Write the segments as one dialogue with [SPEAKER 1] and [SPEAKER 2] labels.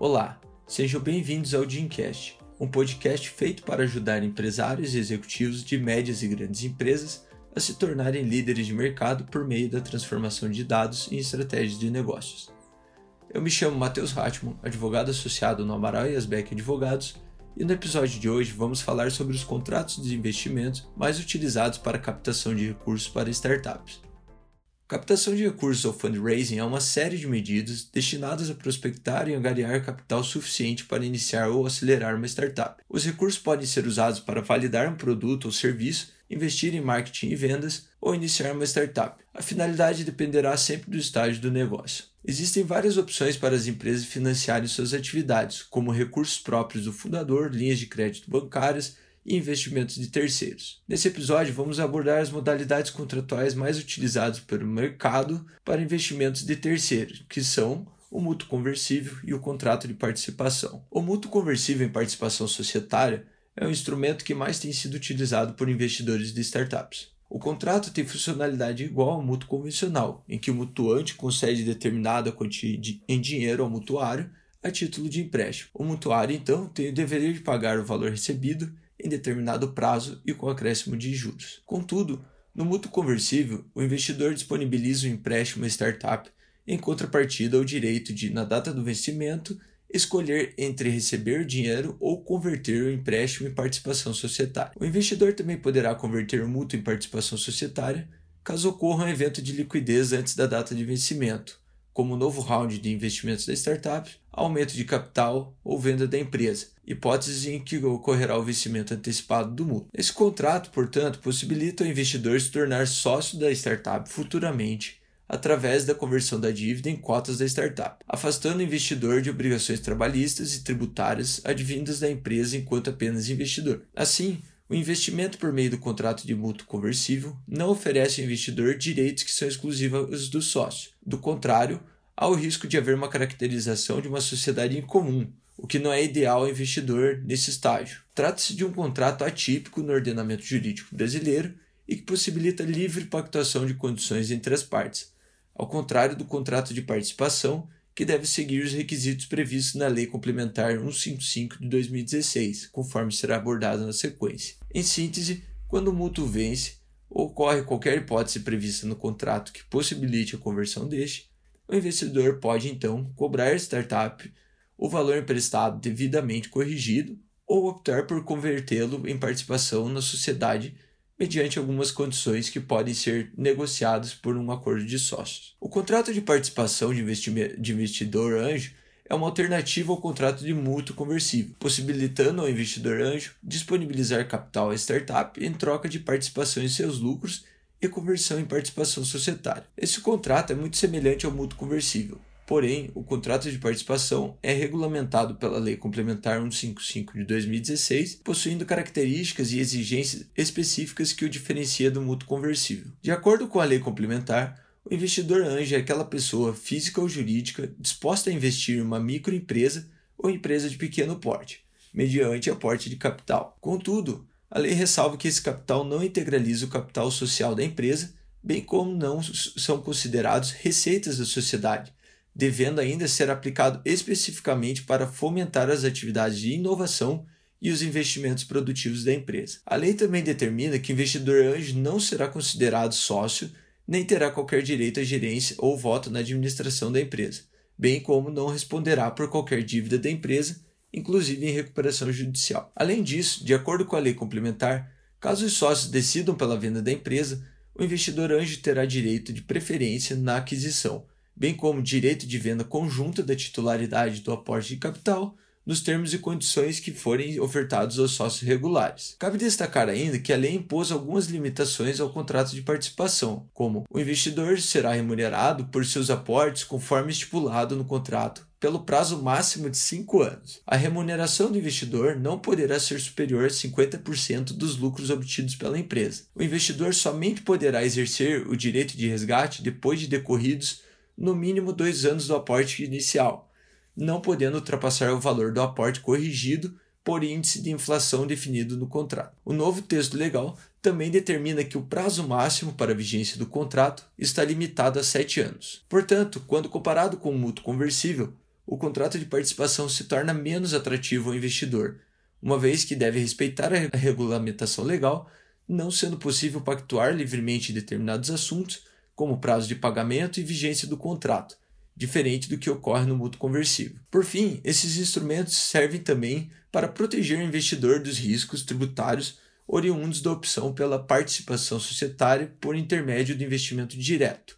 [SPEAKER 1] Olá, sejam bem-vindos ao Dreamcast, um podcast feito para ajudar empresários e executivos de médias e grandes empresas a se tornarem líderes de mercado por meio da transformação de dados em estratégias de negócios. Eu me chamo Matheus Hatman, advogado associado no Amaral e Asbeck Advogados, e no episódio de hoje vamos falar sobre os contratos de investimento mais utilizados para captação de recursos para startups. Captação de recursos ou fundraising é uma série de medidas destinadas a prospectar e angariar capital suficiente para iniciar ou acelerar uma startup. Os recursos podem ser usados para validar um produto ou serviço, investir em marketing e vendas ou iniciar uma startup. A finalidade dependerá sempre do estágio do negócio. Existem várias opções para as empresas financiarem suas atividades, como recursos próprios do fundador, linhas de crédito bancárias e investimentos de terceiros. Nesse episódio, vamos abordar as modalidades contratuais mais utilizadas pelo mercado para investimentos de terceiros, que são o mútuo conversível e o contrato de participação. O mútuo conversível em participação societária é o instrumento que mais tem sido utilizado por investidores de startups. O contrato tem funcionalidade igual ao mútuo convencional, em que o mutuante concede determinada quantia em dinheiro ao mutuário a título de empréstimo. O mutuário, então, tem o dever de pagar o valor recebido em determinado prazo e com acréscimo de juros. Contudo, no mútuo conversível, o investidor disponibiliza o um empréstimo à startup em contrapartida ao direito de, na data do vencimento, escolher entre receber dinheiro ou converter o empréstimo em participação societária. O investidor também poderá converter o mútuo em participação societária caso ocorra um evento de liquidez antes da data de vencimento, como novo round de investimentos da startup, aumento de capital ou venda da empresa, hipóteses em que ocorrerá o vencimento antecipado do mútuo. Esse contrato, portanto, possibilita ao investidor se tornar sócio da startup futuramente através da conversão da dívida em cotas da startup, afastando o investidor de obrigações trabalhistas e tributárias advindas da empresa enquanto apenas investidor. Assim, o investimento por meio do contrato de mútuo conversível não oferece ao investidor direitos que são exclusivos do sócio. Do contrário, há o risco de haver uma caracterização de uma sociedade em comum, o que não é ideal ao investidor nesse estágio. Trata-se de um contrato atípico no ordenamento jurídico brasileiro e que possibilita livre pactuação de condições entre as partes, ao contrário do contrato de participação, que deve seguir os requisitos previstos na Lei Complementar 155 de 2016, conforme será abordado na sequência. Em síntese, quando o mútuo vence, ou ocorre qualquer hipótese prevista no contrato que possibilite a conversão deste, o investidor pode então cobrar a startup o valor emprestado devidamente corrigido ou optar por convertê-lo em participação na sociedade mediante algumas condições que podem ser negociadas por um acordo de sócios. O contrato de participação de, de investidor anjo é uma alternativa ao contrato de mútuo conversível, possibilitando ao investidor anjo disponibilizar capital à startup em troca de participação em seus lucros e conversão em participação societária. Esse contrato é muito semelhante ao mútuo conversível, Porém, o contrato de participação é regulamentado pela Lei Complementar 155 de 2016, possuindo características e exigências específicas que o diferencia do mútuo conversível. De acordo com a lei complementar, o investidor anjo é aquela pessoa física ou jurídica disposta a investir em uma microempresa ou empresa de pequeno porte, mediante aporte de capital. Contudo, a lei ressalva que esse capital não integraliza o capital social da empresa, bem como não são considerados receitas da sociedade, devendo ainda ser aplicado especificamente para fomentar as atividades de inovação e os investimentos produtivos da empresa. A lei também determina que o investidor anjo não será considerado sócio nem terá qualquer direito à gerência ou voto na administração da empresa, bem como não responderá por qualquer dívida da empresa, inclusive em recuperação judicial. Além disso, de acordo com a lei complementar, caso os sócios decidam pela venda da empresa, o investidor anjo terá direito de preferência na aquisição, bem como direito de venda conjunta da titularidade do aporte de capital, nos termos e condições que forem ofertados aos sócios regulares. Cabe destacar ainda que a lei impôs algumas limitações ao contrato de participação, como o investidor será remunerado por seus aportes conforme estipulado no contrato pelo prazo máximo de 5 anos. A remuneração do investidor não poderá ser superior a 50% dos lucros obtidos pela empresa. O investidor somente poderá exercer o direito de resgate depois de decorridos no mínimo dois anos do aporte inicial, não podendo ultrapassar o valor do aporte corrigido por índice de inflação definido no contrato. O novo texto legal também determina que o prazo máximo para a vigência do contrato está limitado a sete anos. Portanto, quando comparado com o mútuo conversível, o contrato de participação se torna menos atrativo ao investidor, uma vez que deve respeitar a regulamentação legal, não sendo possível pactuar livremente determinados assuntos, como prazo de pagamento e vigência do contrato, diferente do que ocorre no mútuo conversível. Por fim, esses instrumentos servem também para proteger o investidor dos riscos tributários oriundos da opção pela participação societária por intermédio do investimento direto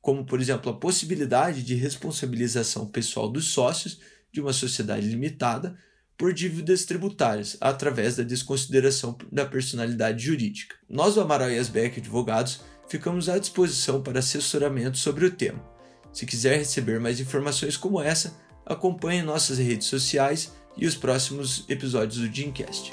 [SPEAKER 1] como, por exemplo, a possibilidade de responsabilização pessoal dos sócios de uma sociedade limitada por dívidas tributárias, através da desconsideração da personalidade jurídica. Nós do Amaral e Asbeck Advogados ficamos à disposição para assessoramento sobre o tema. Se quiser receber mais informações como essa, acompanhe nossas redes sociais e os próximos episódios do Dreamcast.